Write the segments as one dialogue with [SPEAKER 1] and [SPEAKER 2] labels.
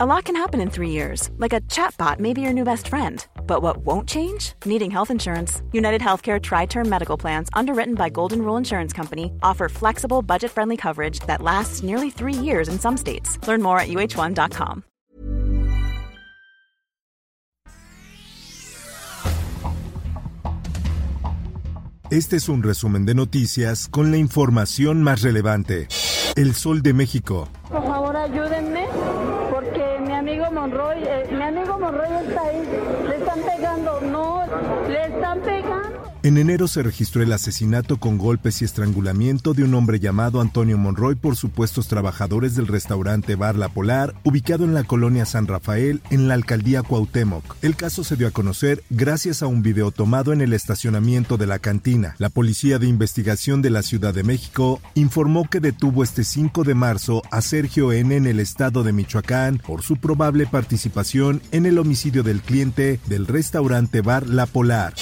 [SPEAKER 1] A lot can happen in three years, like a chatbot may be your new best friend. But what won't change? Needing health insurance. United Healthcare Tri Term Medical Plans, underwritten by Golden Rule Insurance Company, offer flexible, budget friendly coverage that lasts nearly three years in some states. Learn more at uh1.com.
[SPEAKER 2] Este es un resumen de noticias con la información más relevante. El Sol de México.
[SPEAKER 3] Por favor, ayúdenme, no, le están pegando.
[SPEAKER 2] En enero se registró el asesinato con golpes y estrangulamiento de un hombre llamado Antonio Monroy por supuestos trabajadores del restaurante Bar La Polar, ubicado en la colonia San Rafael, en la alcaldía Cuauhtémoc. El caso se dio a conocer gracias a un video tomado en el estacionamiento de la cantina. La Policía de Investigación de la Ciudad de México informó que detuvo este 5 de marzo a Sergio N. en el estado de Michoacán por su probable participación en el homicidio del cliente del restaurante Bar La Polar.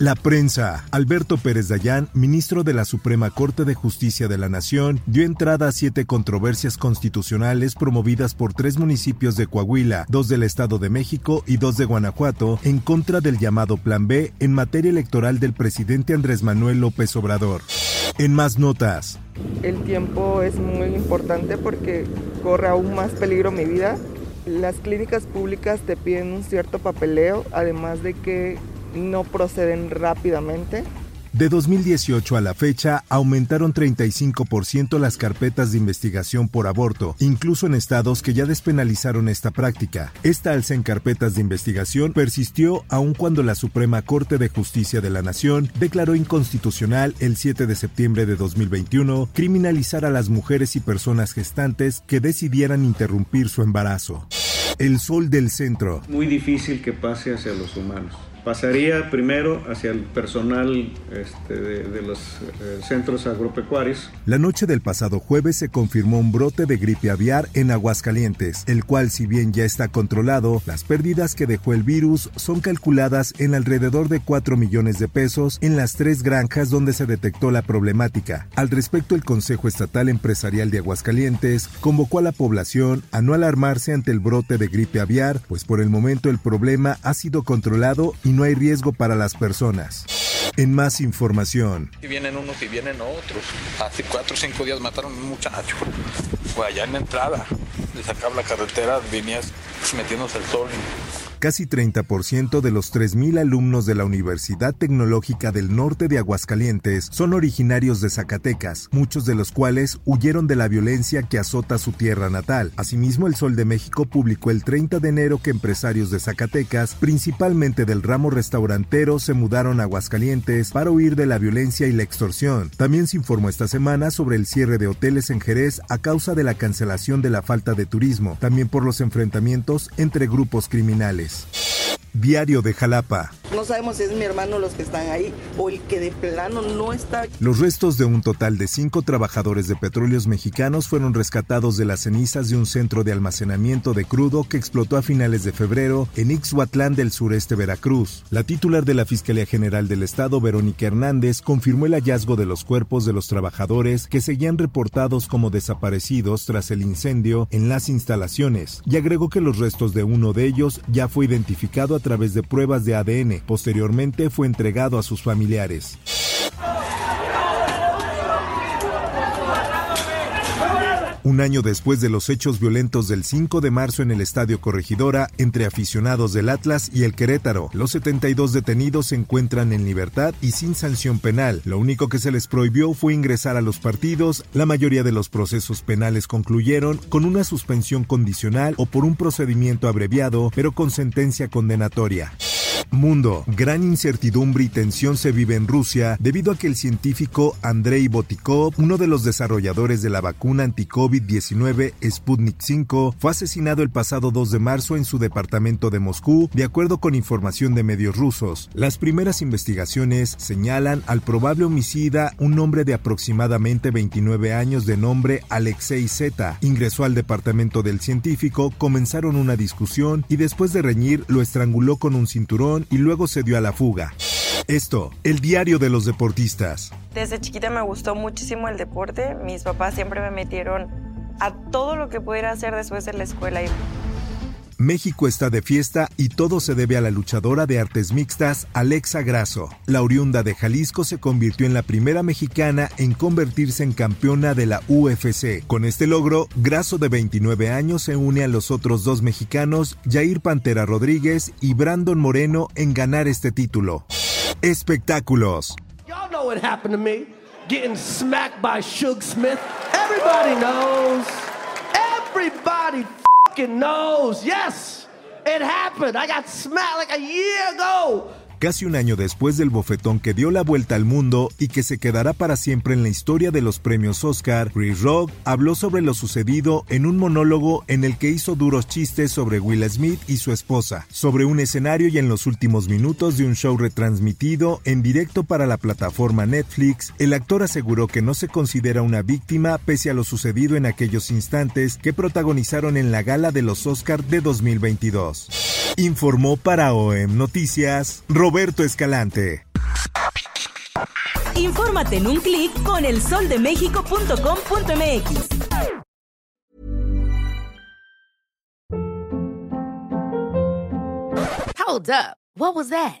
[SPEAKER 2] La prensa. Alberto Pérez Dayán, ministro de la Suprema Corte de Justicia de la Nación, dio entrada a siete controversias constitucionales promovidas por tres municipios de Coahuila, dos del Estado de México y dos de Guanajuato, en contra del llamado Plan B en materia electoral del presidente Andrés Manuel López Obrador. En más notas.
[SPEAKER 4] El tiempo es muy importante porque corre aún más peligro mi vida. Las clínicas públicas te piden un cierto papeleo, además de que no proceden rápidamente.
[SPEAKER 2] De 2018 a la fecha, aumentaron 35% las carpetas de investigación por aborto, incluso en estados que ya despenalizaron esta práctica. Esta alza en carpetas de investigación persistió aun cuando la Suprema Corte de Justicia de la Nación declaró inconstitucional el 7 de septiembre de 2021 criminalizar a las mujeres y personas gestantes que decidieran interrumpir su embarazo. El sol del centro.
[SPEAKER 5] Muy difícil que pase hacia los humanos pasaría primero hacia el personal este, de, los eh, centros agropecuarios.
[SPEAKER 2] La noche del pasado jueves se confirmó un brote de gripe aviar en Aguascalientes, el cual si bien ya está controlado, las pérdidas que dejó el virus son calculadas en alrededor de 4 millones de pesos en las tres granjas donde se detectó la problemática. Al respecto, el Consejo Estatal Empresarial de Aguascalientes convocó a la población a no alarmarse ante el brote de gripe aviar, pues por el momento el problema ha sido controlado y no hay riesgo para las personas. En más información.
[SPEAKER 6] Y vienen unos y vienen otros. Hace cuatro o cinco días mataron a un muchacho. Fue allá en la entrada. Le sacaba la carretera, venías metiéndose el sol.
[SPEAKER 2] Casi 30% de los 3.000 alumnos de la Universidad Tecnológica del Norte de Aguascalientes son originarios de Zacatecas, muchos de los cuales huyeron de la violencia que azota su tierra natal. Asimismo, el Sol de México publicó el 30 de enero que empresarios de Zacatecas, principalmente del ramo restaurantero, se mudaron a Aguascalientes para huir de la violencia y la extorsión. También se informó esta semana sobre el cierre de hoteles en Jerez a causa de la cancelación de la falta de turismo, también por los enfrentamientos entre grupos criminales. Peace. Diario de Jalapa.
[SPEAKER 7] No sabemos si es mi hermano los que están ahí o el que de plano no está.
[SPEAKER 2] Los restos de un total de cinco trabajadores de petróleos mexicanos fueron rescatados de las cenizas de un centro de almacenamiento de crudo que explotó a finales de febrero en Ixhuatlán del sureste Veracruz. La titular de la Fiscalía General del Estado, Verónica Hernández, confirmó el hallazgo de los cuerpos de los trabajadores que seguían reportados como desaparecidos tras el incendio en las instalaciones y agregó que los restos de uno de ellos ya fue identificado a través de pruebas de ADN. Posteriormente fue entregado a sus familiares. Un año después de los hechos violentos del 5 de marzo en el Estadio Corregidora entre aficionados del Atlas y el Querétaro, los 72 detenidos se encuentran en libertad y sin sanción penal. Lo único que se les prohibió fue ingresar a los partidos. La mayoría de los procesos penales concluyeron con una suspensión condicional o por un procedimiento abreviado, pero con sentencia condenatoria. Mundo. Gran incertidumbre y tensión se vive en Rusia debido a que el científico Andrei Botikov, uno de los desarrolladores de la vacuna anti-COVID-19 Sputnik 5, fue asesinado el pasado 2 de marzo en su departamento de Moscú, de acuerdo con información de medios rusos. Las primeras investigaciones señalan al probable homicida, un hombre de aproximadamente 29 años de nombre Alexei Z. Ingresó al departamento del científico, comenzaron una discusión y después de reñir lo estranguló con un cinturón y luego se dio a la fuga. Esto, el diario de los deportistas.
[SPEAKER 8] Desde chiquita me gustó muchísimo el deporte. Mis papás siempre me metieron a todo lo que pudiera hacer después de la escuela.
[SPEAKER 2] México está de fiesta y todo se debe a la luchadora de artes mixtas Alexa Grasso. La oriunda de Jalisco se convirtió en la primera mexicana en convertirse en campeona de la UFC. Con este logro, Grasso de 29 años se une a los otros dos mexicanos, Jair Pantera Rodríguez y Brandon Moreno, en ganar este título. Espectáculos.
[SPEAKER 9] Y'all know what happened to me. Getting smacked by Smith. Everybody knows. Everybody fucking knows. Yes, it happened. I got smacked like a year ago.
[SPEAKER 2] Casi un año después del bofetón que dio la vuelta al mundo y que se quedará para siempre en la historia de los premios Oscar, Chris Rock habló sobre lo sucedido en un monólogo en el que hizo duros chistes sobre Will Smith y su esposa, sobre un escenario y en los últimos minutos de un show retransmitido en directo para la plataforma Netflix, el actor aseguró que no se considera una víctima pese a lo sucedido en aquellos instantes que protagonizaron en la gala de los Oscar de 2022. Informó para OEM Noticias Roberto Escalante.
[SPEAKER 10] Infórmate en un clic con elsoldemexico.com.mx.
[SPEAKER 11] Hold up. What was that?